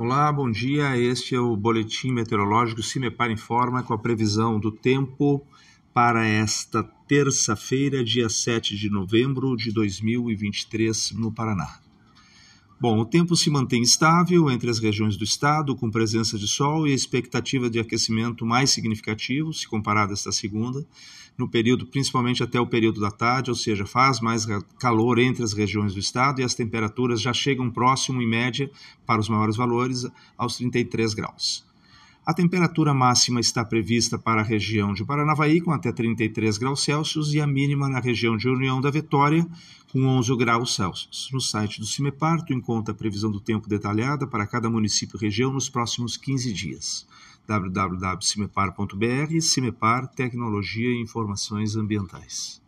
Olá, bom dia. Este é o boletim meteorológico Cimepar Informa com a previsão do tempo para esta terça-feira, dia 7 de novembro de 2023, no Paraná. Bom, o tempo se mantém estável entre as regiões do estado, com presença de sol e expectativa de aquecimento mais significativo, se comparado a esta segunda, no período, principalmente até o período da tarde, ou seja, faz mais calor entre as regiões do estado e as temperaturas já chegam próximo, em média, para os maiores valores, aos 33 graus. A temperatura máxima está prevista para a região de Paranavaí, com até 33 graus Celsius, e a mínima na região de União da Vitória, com 11 graus Celsius. No site do CIMEPAR, tu encontra a previsão do tempo detalhada para cada município e região nos próximos 15 dias. www.cimepar.br CIMEPAR Tecnologia e Informações Ambientais.